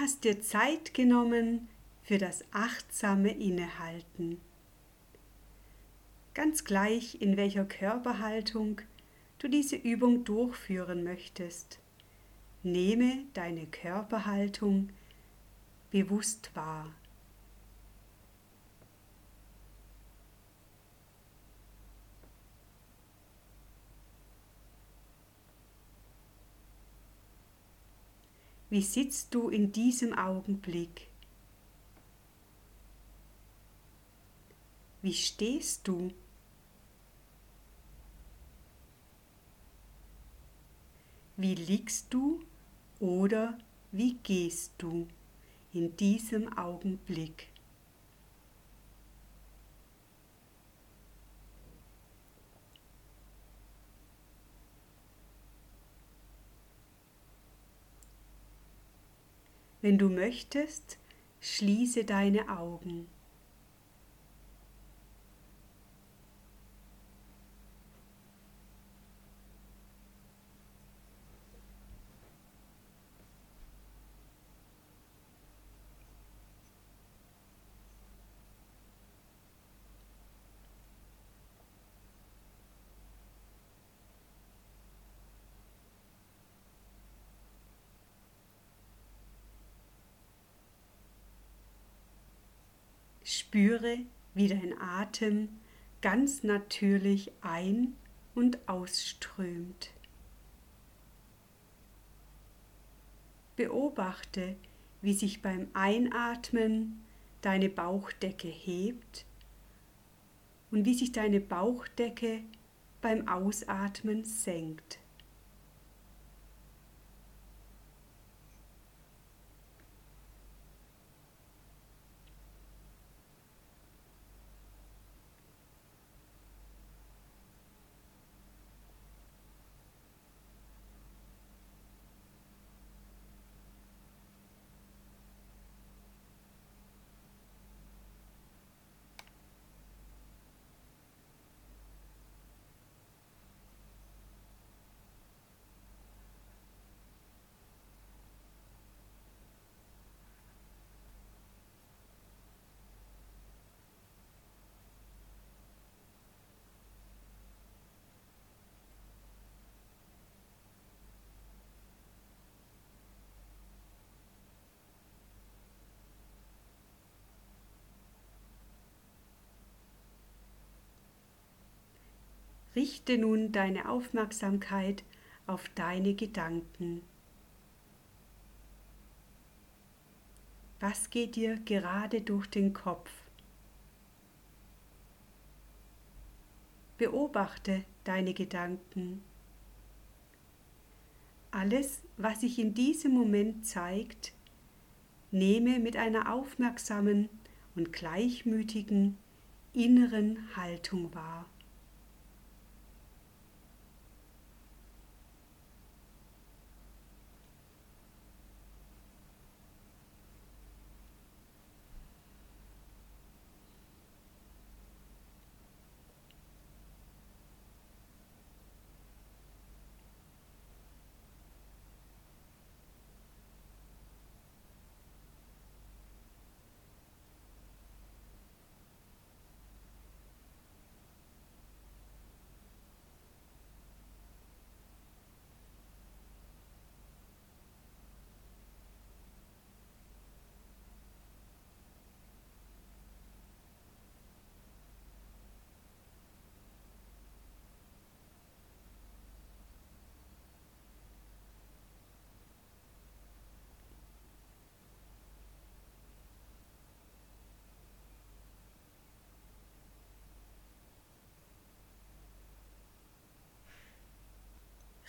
hast dir Zeit genommen für das achtsame Innehalten. Ganz gleich, in welcher Körperhaltung du diese Übung durchführen möchtest, nehme deine Körperhaltung bewusst wahr. Wie sitzt du in diesem Augenblick? Wie stehst du? Wie liegst du oder wie gehst du in diesem Augenblick? Wenn du möchtest, schließe deine Augen. Spüre, wie dein Atem ganz natürlich ein- und ausströmt. Beobachte, wie sich beim Einatmen deine Bauchdecke hebt und wie sich deine Bauchdecke beim Ausatmen senkt. Richte nun deine Aufmerksamkeit auf deine Gedanken. Was geht dir gerade durch den Kopf? Beobachte deine Gedanken. Alles, was sich in diesem Moment zeigt, nehme mit einer aufmerksamen und gleichmütigen inneren Haltung wahr.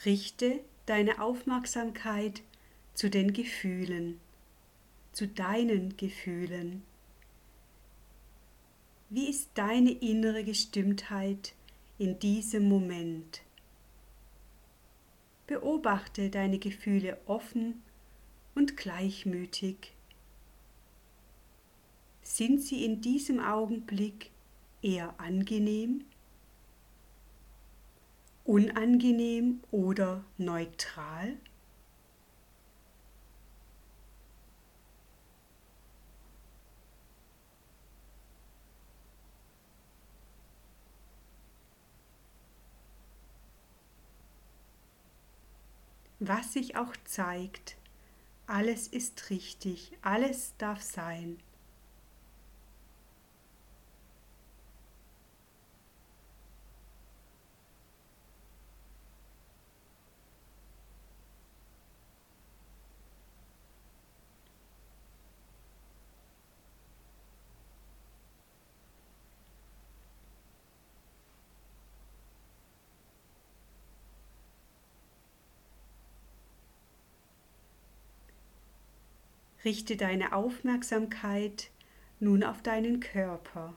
Richte deine Aufmerksamkeit zu den Gefühlen, zu deinen Gefühlen. Wie ist deine innere Gestimmtheit in diesem Moment? Beobachte deine Gefühle offen und gleichmütig. Sind sie in diesem Augenblick eher angenehm unangenehm oder neutral? Was sich auch zeigt, alles ist richtig, alles darf sein. Richte deine Aufmerksamkeit nun auf deinen Körper.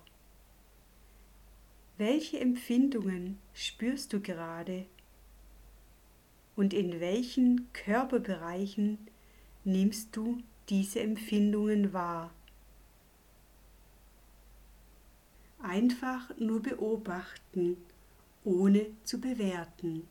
Welche Empfindungen spürst du gerade? Und in welchen Körperbereichen nimmst du diese Empfindungen wahr? Einfach nur beobachten, ohne zu bewerten.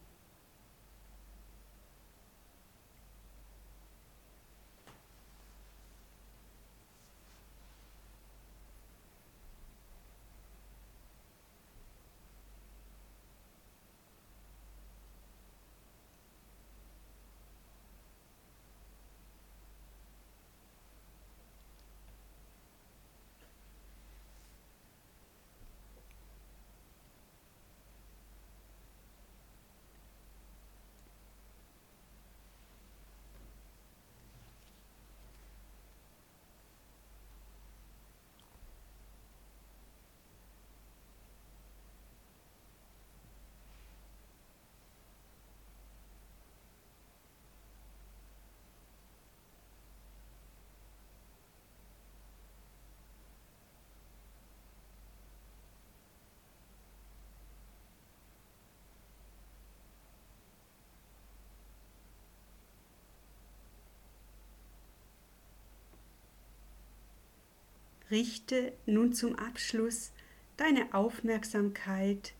Richte nun zum Abschluss deine Aufmerksamkeit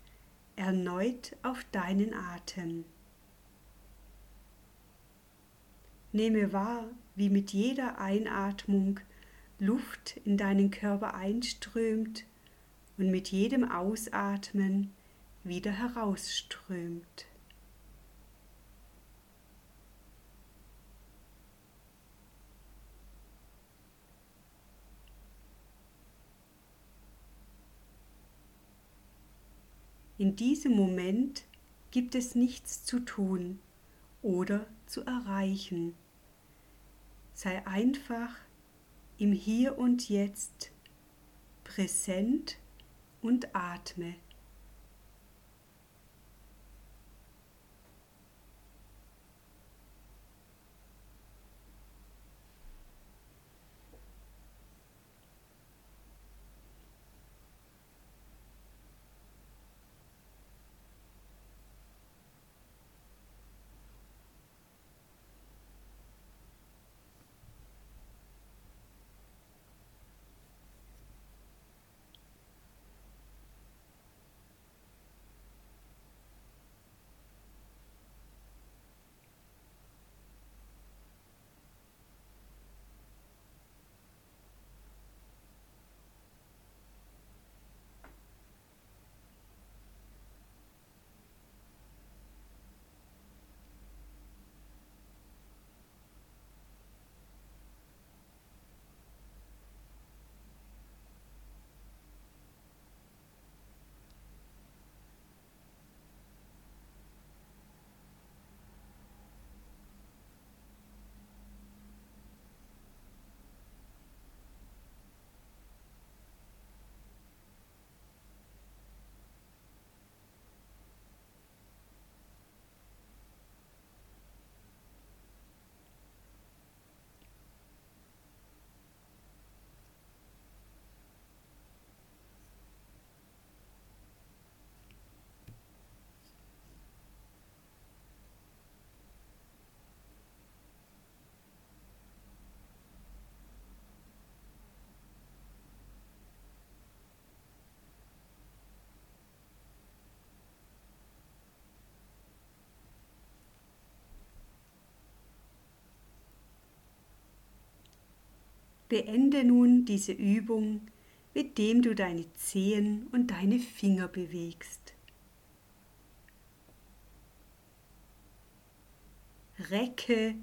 erneut auf deinen Atem. Nehme wahr, wie mit jeder Einatmung Luft in deinen Körper einströmt und mit jedem Ausatmen wieder herausströmt. In diesem Moment gibt es nichts zu tun oder zu erreichen. Sei einfach im Hier und Jetzt präsent und atme. Beende nun diese Übung, mit dem du deine Zehen und deine Finger bewegst. recke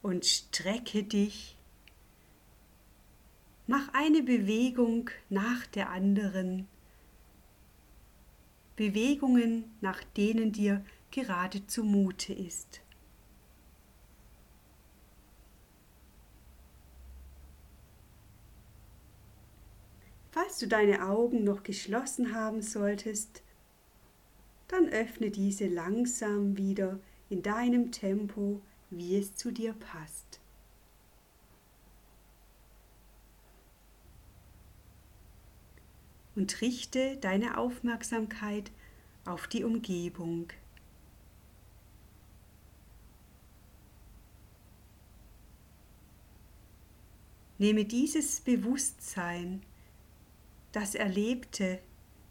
und strecke dich. Mach eine Bewegung nach der anderen. Bewegungen, nach denen dir gerade zumute ist. Du deine Augen noch geschlossen haben solltest, dann öffne diese langsam wieder in deinem Tempo, wie es zu dir passt. Und richte deine Aufmerksamkeit auf die Umgebung. Nehme dieses Bewusstsein das Erlebte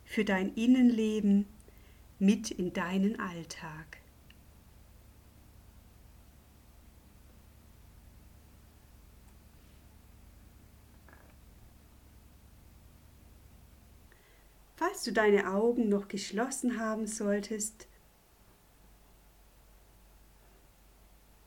für dein Innenleben mit in deinen Alltag. Falls du deine Augen noch geschlossen haben solltest,